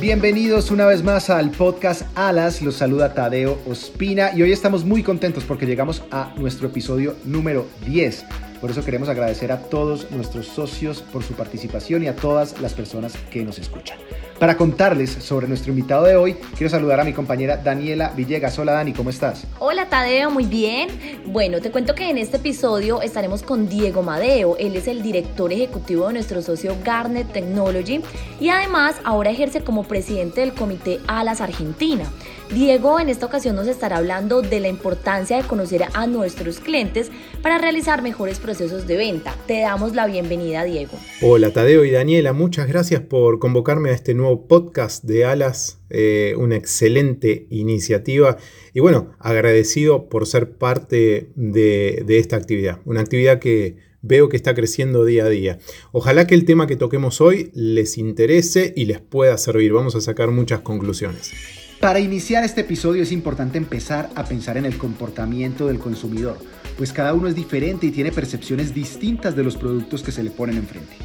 Bienvenidos una vez más al podcast Alas, los saluda Tadeo Ospina y hoy estamos muy contentos porque llegamos a nuestro episodio número 10. Por eso queremos agradecer a todos nuestros socios por su participación y a todas las personas que nos escuchan. Para contarles sobre nuestro invitado de hoy, quiero saludar a mi compañera Daniela Villegas. Hola Dani, ¿cómo estás? Hola Tadeo, muy bien. Bueno, te cuento que en este episodio estaremos con Diego Madeo. Él es el director ejecutivo de nuestro socio Garnet Technology y además ahora ejerce como presidente del comité Alas Argentina. Diego en esta ocasión nos estará hablando de la importancia de conocer a nuestros clientes para realizar mejores procesos de venta. Te damos la bienvenida, Diego. Hola, Tadeo y Daniela, muchas gracias por convocarme a este nuevo podcast de Alas, eh, una excelente iniciativa y bueno, agradecido por ser parte de, de esta actividad, una actividad que veo que está creciendo día a día. Ojalá que el tema que toquemos hoy les interese y les pueda servir. Vamos a sacar muchas conclusiones. Para iniciar este episodio es importante empezar a pensar en el comportamiento del consumidor, pues cada uno es diferente y tiene percepciones distintas de los productos que se le ponen enfrente.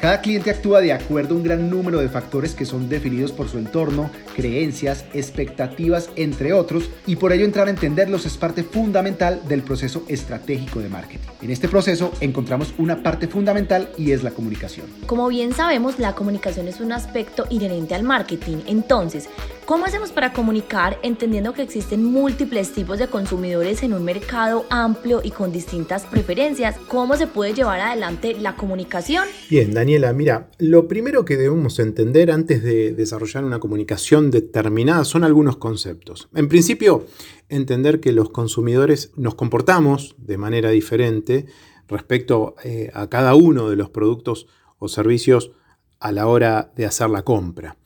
Cada cliente actúa de acuerdo a un gran número de factores que son definidos por su entorno, creencias, expectativas, entre otros, y por ello entrar a entenderlos es parte fundamental del proceso estratégico de marketing. En este proceso encontramos una parte fundamental y es la comunicación. Como bien sabemos, la comunicación es un aspecto inherente al marketing. Entonces, ¿cómo hacemos para comunicar entendiendo que existen múltiples tipos de consumidores en un mercado amplio y con distintas preferencias? ¿Cómo se puede llevar adelante la comunicación? Bien, Daniel Daniela, mira, lo primero que debemos entender antes de desarrollar una comunicación determinada son algunos conceptos. En principio, entender que los consumidores nos comportamos de manera diferente respecto eh, a cada uno de los productos o servicios a la hora de hacer la compra.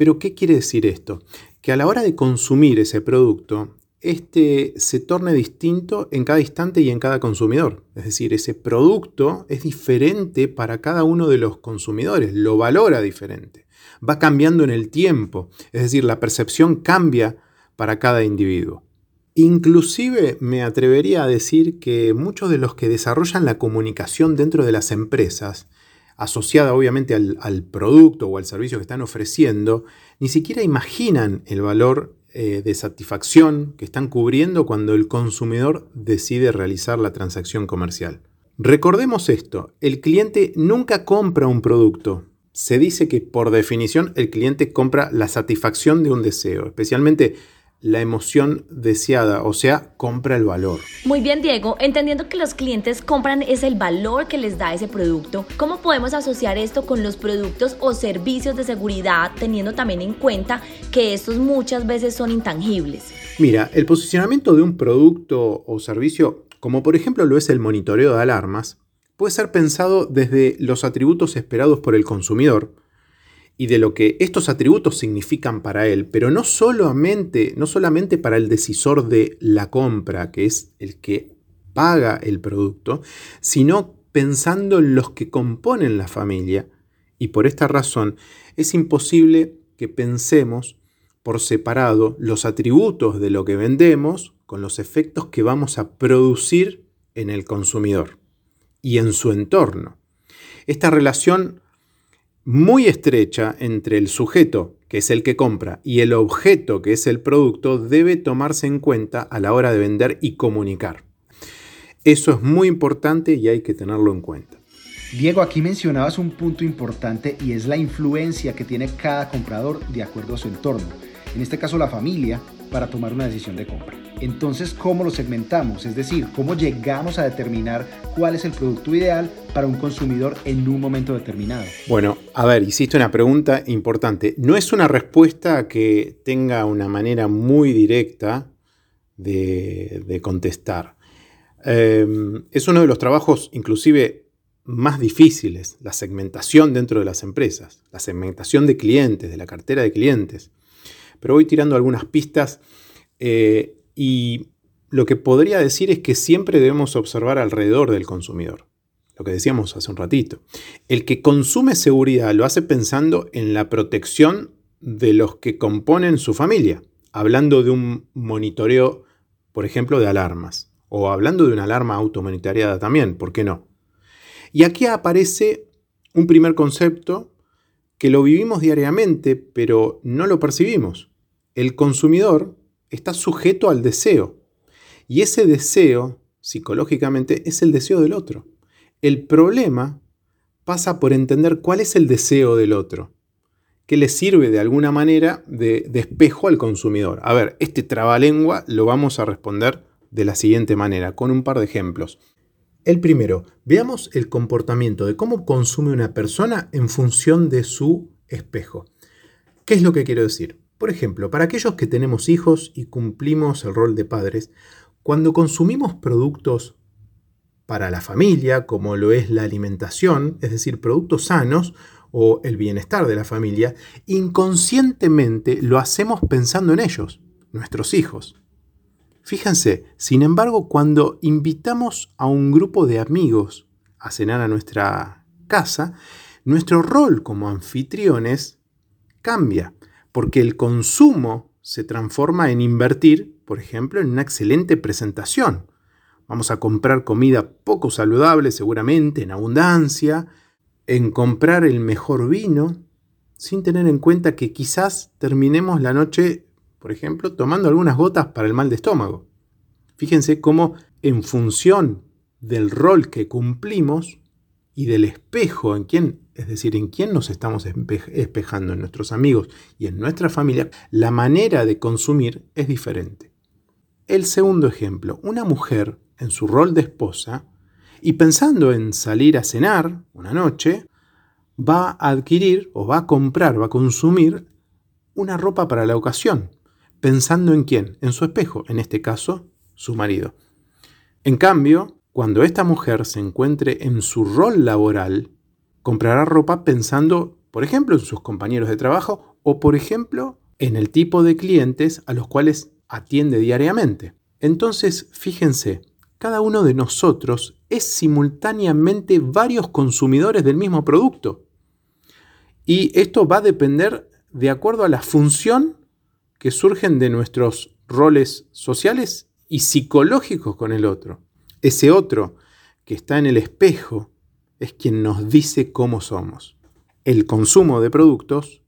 Pero, ¿qué quiere decir esto? Que a la hora de consumir ese producto, este se torne distinto en cada instante y en cada consumidor. Es decir, ese producto es diferente para cada uno de los consumidores, lo valora diferente. Va cambiando en el tiempo, es decir, la percepción cambia para cada individuo. Inclusive me atrevería a decir que muchos de los que desarrollan la comunicación dentro de las empresas, asociada obviamente al, producto o al servicio que están ofreciendo, ni siquiera imaginan el valor eh, de satisfacción que están cubriendo cuando el consumidor decide realizar la transacción comercial. Recordemos esto, el cliente nunca compra un producto. Se dice que por definición el cliente compra la satisfacción de un deseo, especialmente la emoción deseada, o sea, compra el valor. Muy bien, Diego, entendiendo que los clientes compran es el valor que les da ese producto, ¿cómo podemos asociar esto con los productos o servicios de seguridad, teniendo también en cuenta que estos muchas veces son intangibles? Mira, el posicionamiento de un producto o servicio, como por ejemplo lo es el monitoreo de alarmas, puede ser pensado desde los atributos esperados por el consumidor, y de lo que estos atributos significan para él, pero no solamente, no solamente para el decisor de la compra, que es el que paga el producto, sino pensando en los que componen la familia. Y por esta razón es imposible que pensemos por separado los atributos de lo que vendemos con los efectos que vamos a producir en el consumidor y en su entorno. Esta relación muy estrecha entre el sujeto, que es el que compra, y el objeto, que es el producto, debe tomarse en cuenta a la hora de vender y comunicar. Eso es muy importante y hay que tenerlo en cuenta. Diego, aquí mencionabas un punto importante y es la influencia que tiene cada comprador de acuerdo a su entorno. En este caso la familia, para tomar una decisión de compra. Entonces, ¿cómo lo segmentamos? Es decir, ¿cómo llegamos a determinar cuál es el producto ideal para un consumidor en un momento determinado? Bueno, a ver, hiciste una pregunta importante. No es una respuesta que tenga una manera muy directa de, contestar. Em, es uno de los trabajos inclusive más difíciles, la segmentación dentro de las empresas, la segmentación de clientes, de la cartera de clientes pero voy tirando algunas pistas eh, Y lo que podría decir es que siempre debemos observar alrededor del consumidor. Lo que decíamos hace un ratito. El que consume seguridad lo hace pensando en la protección de los que componen su familia, hablando de un monitoreo, por ejemplo, de alarmas, o hablando de una alarma automonitoreada también, ¿por qué no? Y aquí aparece un primer concepto que lo vivimos diariamente, pero no lo percibimos. El consumidor está sujeto al deseo, y ese deseo, psicológicamente, es el deseo del otro. El problema pasa por entender cuál es el deseo del otro que le sirve de alguna manera de, espejo al consumidor. A ver, este trabalengua lo vamos a responder de la siguiente manera, con un par de ejemplos. El primero, veamos el comportamiento de cómo consume una persona en función de su espejo. ¿Qué es lo que quiero decir? Por ejemplo, para aquellos que tenemos hijos y cumplimos el rol de padres, cuando consumimos productos para la familia, como lo es la alimentación, es decir, productos sanos, o el bienestar de la familia, inconscientemente lo hacemos pensando en ellos, nuestros hijos. Fíjense, sin embargo, cuando invitamos a un grupo de amigos a cenar a nuestra casa, nuestro rol como anfitriones cambia, porque el consumo se transforma en invertir, por ejemplo, en una excelente presentación. Vamos a comprar comida poco saludable, seguramente, en abundancia, en comprar el mejor vino sin tener en cuenta que quizás terminemos la noche, por ejemplo, tomando algunas gotas para el mal de estómago. Fíjense cómo en función del rol que cumplimos y del espejo en quién, es decir, en quién nos estamos espejando, en nuestros amigos y en nuestra familia, la manera de consumir es diferente. El segundo ejemplo, una mujer en su rol de esposa y pensando en salir a cenar una noche, va a adquirir o va a comprar, va a consumir una ropa para la ocasión, pensando en quién, en su espejo, en este caso, su marido. En cambio, cuando esta mujer se encuentre en su rol laboral, comprará ropa pensando, por ejemplo, en sus compañeros de trabajo o, por ejemplo, en el tipo de clientes a los cuales atiende diariamente. Entonces, fíjense, cada uno de nosotros es simultáneamente varios consumidores del mismo producto. Y esto va a depender de acuerdo a la función que surgen de nuestros roles sociales y psicológicos con el otro. Ese otro que está en el espejo es quien nos dice cómo somos. El consumo de productos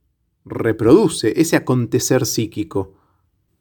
reproduce ese acontecer psíquico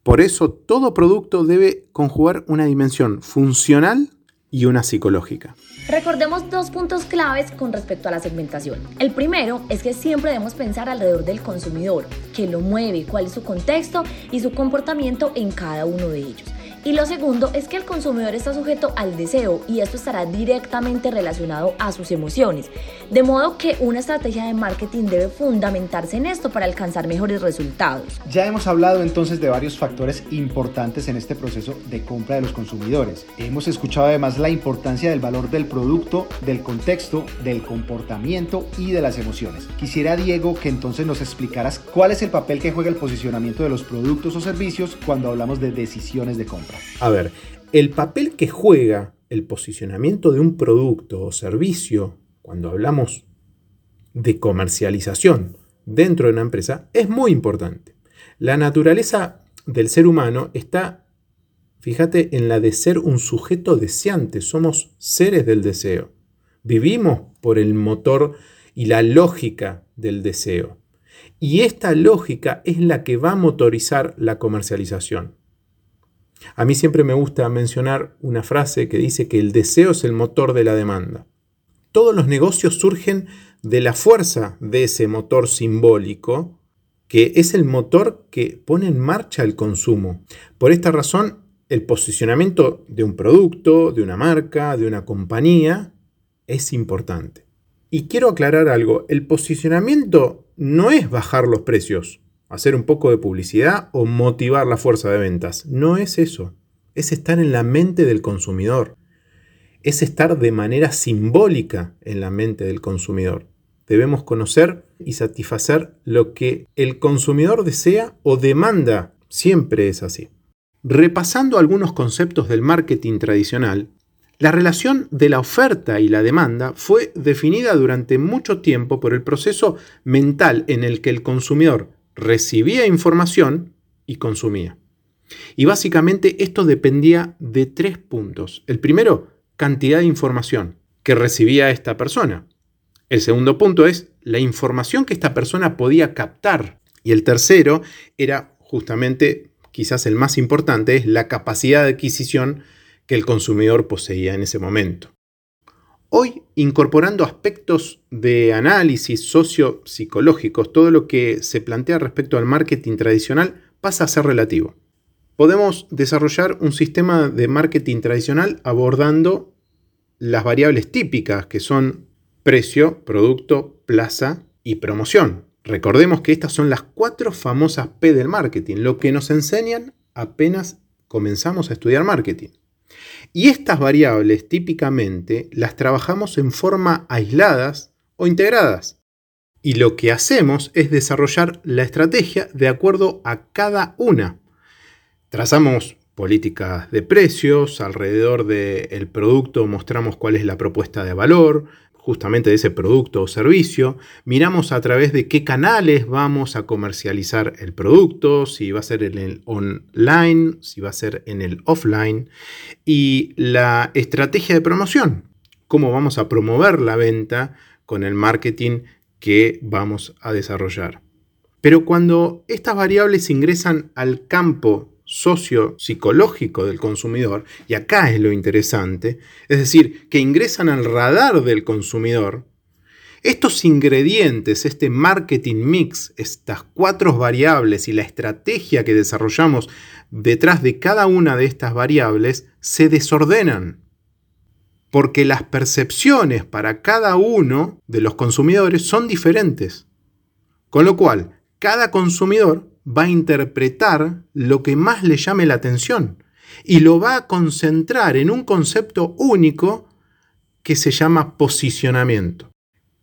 por eso todo producto debe conjugar una dimensión funcional y una psicológica. Recordemos dos puntos claves con respecto a la segmentación. El primero es que siempre debemos pensar alrededor del consumidor, qué lo mueve, cuál es su contexto y su comportamiento en cada uno de ellos. Y lo segundo es que el consumidor está sujeto al deseo y esto estará directamente relacionado a sus emociones. De modo que una estrategia de marketing debe fundamentarse en esto para alcanzar mejores resultados. Ya hemos hablado entonces de varios factores importantes en este proceso de compra de los consumidores. Hemos escuchado además la importancia del valor del producto, del contexto, del comportamiento y de las emociones. Quisiera Diego que entonces nos explicaras cuál es el papel que juega el posicionamiento de los productos o servicios cuando hablamos de decisiones de compra. A ver, el papel que juega el posicionamiento de un producto o servicio cuando hablamos de comercialización dentro de una empresa es muy importante. La naturaleza del ser humano está, fíjate, en la de ser un sujeto deseante. Somos seres del deseo. Vivimos por el motor y la lógica del deseo. Y esta lógica es la que va a motorizar la comercialización. A mí siempre me gusta mencionar una frase que dice que el deseo es el motor de la demanda. Todos los negocios surgen de la fuerza de ese motor simbólico, que es el motor que pone en marcha el consumo. Por esta razón, el posicionamiento de un producto, de una marca, de una compañía, es importante. Y quiero aclarar algo, el posicionamiento no es bajar los precios, hacer un poco de publicidad o motivar la fuerza de ventas. No es eso. Es estar en la mente del consumidor. Es estar de manera simbólica en la mente del consumidor. Debemos conocer y satisfacer lo que el consumidor desea o demanda. Siempre es así. repasando algunos conceptos del marketing tradicional, la relación de la oferta y la demanda fue definida durante mucho tiempo por el proceso mental en el que el consumidor recibía información y consumía. Y básicamente esto dependía de tres puntos. El primero, cantidad de información que recibía esta persona. El segundo punto es la información que esta persona podía captar. Y el tercero era justamente, quizás el más importante, es la capacidad de adquisición que el consumidor poseía en ese momento. Hoy, incorporando aspectos de análisis sociopsicológicos, todo lo que se plantea respecto al marketing tradicional pasa a ser relativo. Podemos desarrollar un sistema de marketing tradicional abordando las variables típicas que son precio, producto, plaza y promoción. Recordemos que estas son las cuatro famosas P del marketing, lo que nos enseñan apenas comenzamos a estudiar marketing. Y estas variables típicamente las trabajamos en forma aisladas o integradas. Y lo que hacemos es desarrollar la estrategia de acuerdo a cada una. Trazamos políticas de precios, alrededor del producto mostramos cuál es la propuesta de valor, justamente de ese producto o servicio, miramos a través de qué canales vamos a comercializar el producto, si va a ser en el online, si va a ser en el offline, y la estrategia de promoción, cómo vamos a promover la venta con el marketing que vamos a desarrollar. Pero cuando estas variables ingresan al campo socio-psicológico del consumidor, y acá es lo interesante, es decir, que ingresan al radar del consumidor, estos ingredientes, este marketing mix, estas cuatro variables y la estrategia que desarrollamos detrás de cada una de estas variables se desordenan. Porque las percepciones para cada uno de los consumidores son diferentes. Con lo cual, cada consumidor va a interpretar lo que más le llame la atención y lo va a concentrar en un concepto único que se llama posicionamiento.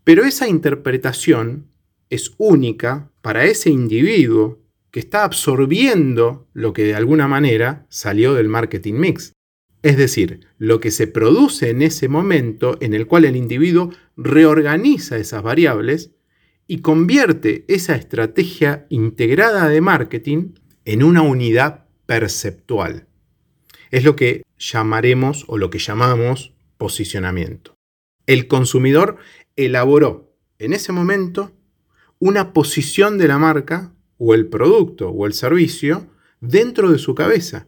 Pero esa interpretación es única para ese individuo que está absorbiendo lo que de alguna manera salió del marketing mix. Es decir, lo que se produce en ese momento en el cual el individuo reorganiza esas variables y convierte esa estrategia integrada de marketing en una unidad perceptual. Es lo que llamaremos o lo que llamamos posicionamiento. El consumidor elaboró en ese momento una posición de la marca o el producto o el servicio dentro de su cabeza.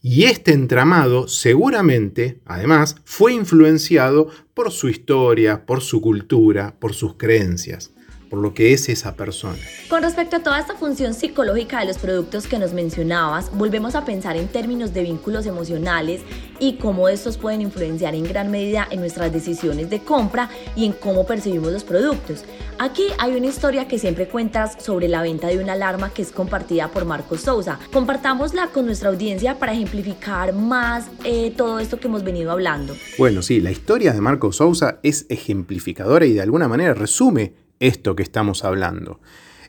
Y este entramado seguramente, además, fue influenciado por su historia, por su cultura, por sus creencias por lo que es esa persona. Con respecto a toda esta función psicológica de los productos que nos mencionabas, volvemos a pensar en términos de vínculos emocionales y cómo estos pueden influenciar en gran medida en nuestras decisiones de compra y en cómo percibimos los productos. Aquí hay una historia que siempre cuentas sobre la venta de una alarma que es compartida por Marcos Sousa. Compartámosla con nuestra audiencia para ejemplificar más eh, todo esto que hemos venido hablando. Bueno, sí, la historia de Marcos Sousa es ejemplificadora y de alguna manera resume esto que estamos hablando.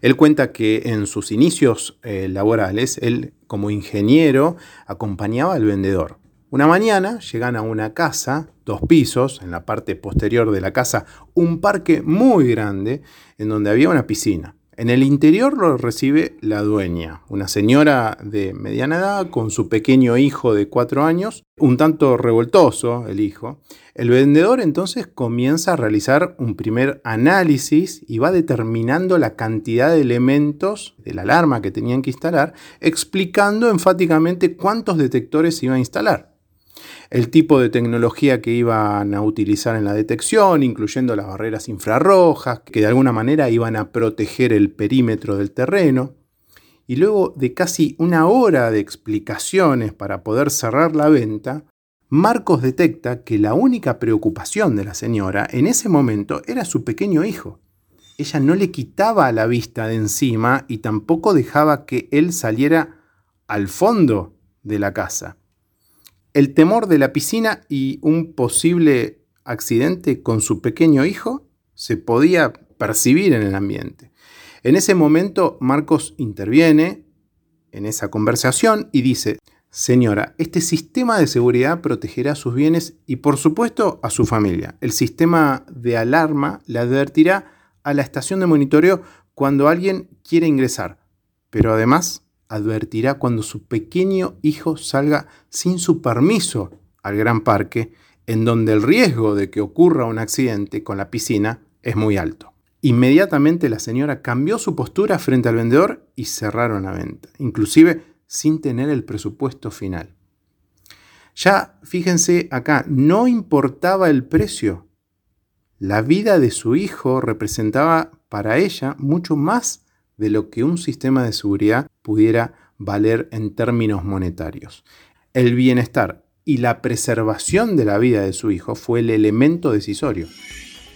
Él cuenta que en sus inicios eh, laborales, él como ingeniero acompañaba al vendedor. Una mañana llegan a una casa, dos pisos, en la parte posterior de la casa, un parque muy grande en donde había una piscina. En el interior lo recibe la dueña, una señora de mediana edad con su pequeño hijo de cuatro años, un tanto revoltoso el hijo. El vendedor entonces comienza a realizar un primer análisis y va determinando la cantidad de elementos de la alarma que tenían que instalar, explicando enfáticamente cuántos detectores iba a instalar el tipo de tecnología que iban a utilizar en la detección, incluyendo las barreras infrarrojas, que de alguna manera iban a proteger el perímetro del terreno. Y luego de casi una hora de explicaciones para poder cerrar la venta, Marcos detecta que la única preocupación de la señora en ese momento era su pequeño hijo. Ella no le quitaba la vista de encima y tampoco dejaba que él saliera al fondo de la casa el temor de la piscina y un posible accidente con su pequeño hijo se podía percibir en el ambiente. En ese momento Marcos interviene en esa conversación y dice, Señora, este sistema de seguridad protegerá sus bienes y por supuesto a su familia. El sistema de alarma le advertirá a la estación de monitoreo cuando alguien quiere ingresar, pero además advertirá cuando su pequeño hijo salga sin su permiso al gran parque, en donde el riesgo de que ocurra un accidente con la piscina es muy alto. Inmediatamente la señora cambió su postura frente al vendedor y cerraron la venta. Inclusive sin tener el presupuesto final. Ya fíjense acá, no importaba el precio. La vida de su hijo representaba para ella mucho más de lo que un sistema de seguridad pudiera valer en términos monetarios. El bienestar y la preservación de la vida de su hijo fue el elemento decisorio.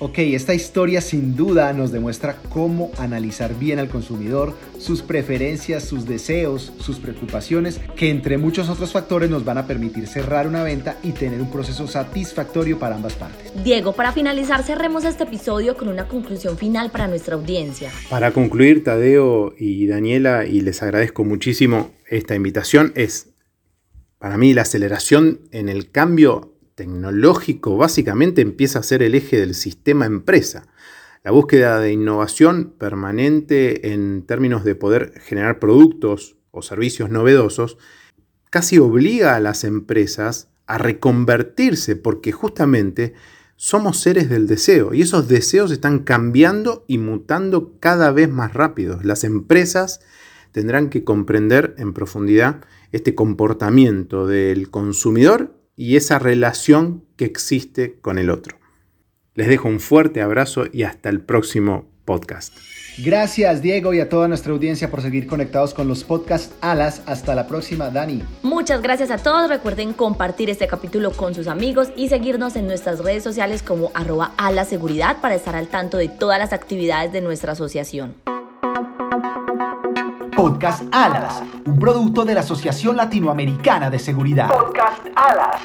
Ok, esta historia sin duda nos demuestra cómo analizar bien al consumidor, sus preferencias, sus deseos, sus preocupaciones, que entre muchos otros factores nos van a permitir cerrar una venta y tener un proceso satisfactorio para ambas partes. Diego, para finalizar, cerremos este episodio con una conclusión final para nuestra audiencia. Para concluir, Tadeo y Daniela, y les agradezco muchísimo esta invitación, es para mí la aceleración en el cambio tecnológico básicamente empieza a ser el eje del sistema empresa. La búsqueda de innovación permanente en términos de poder generar productos o servicios novedosos casi obliga a las empresas a reconvertirse porque justamente somos seres del deseo y esos deseos están cambiando y mutando cada vez más rápido. Las empresas tendrán que comprender en profundidad este comportamiento del consumidor y esa relación que existe con el otro. Les dejo un fuerte abrazo y hasta el próximo podcast. Gracias Diego y a toda nuestra audiencia por seguir conectados con los podcasts Alas. Hasta la próxima, Dani. Muchas gracias a todos. Recuerden compartir este capítulo con sus amigos y seguirnos en nuestras redes sociales como arroba Seguridad para estar al tanto de todas las actividades de nuestra asociación. Podcast Alas, un producto de la Asociación Latinoamericana de Seguridad. Podcast Alas.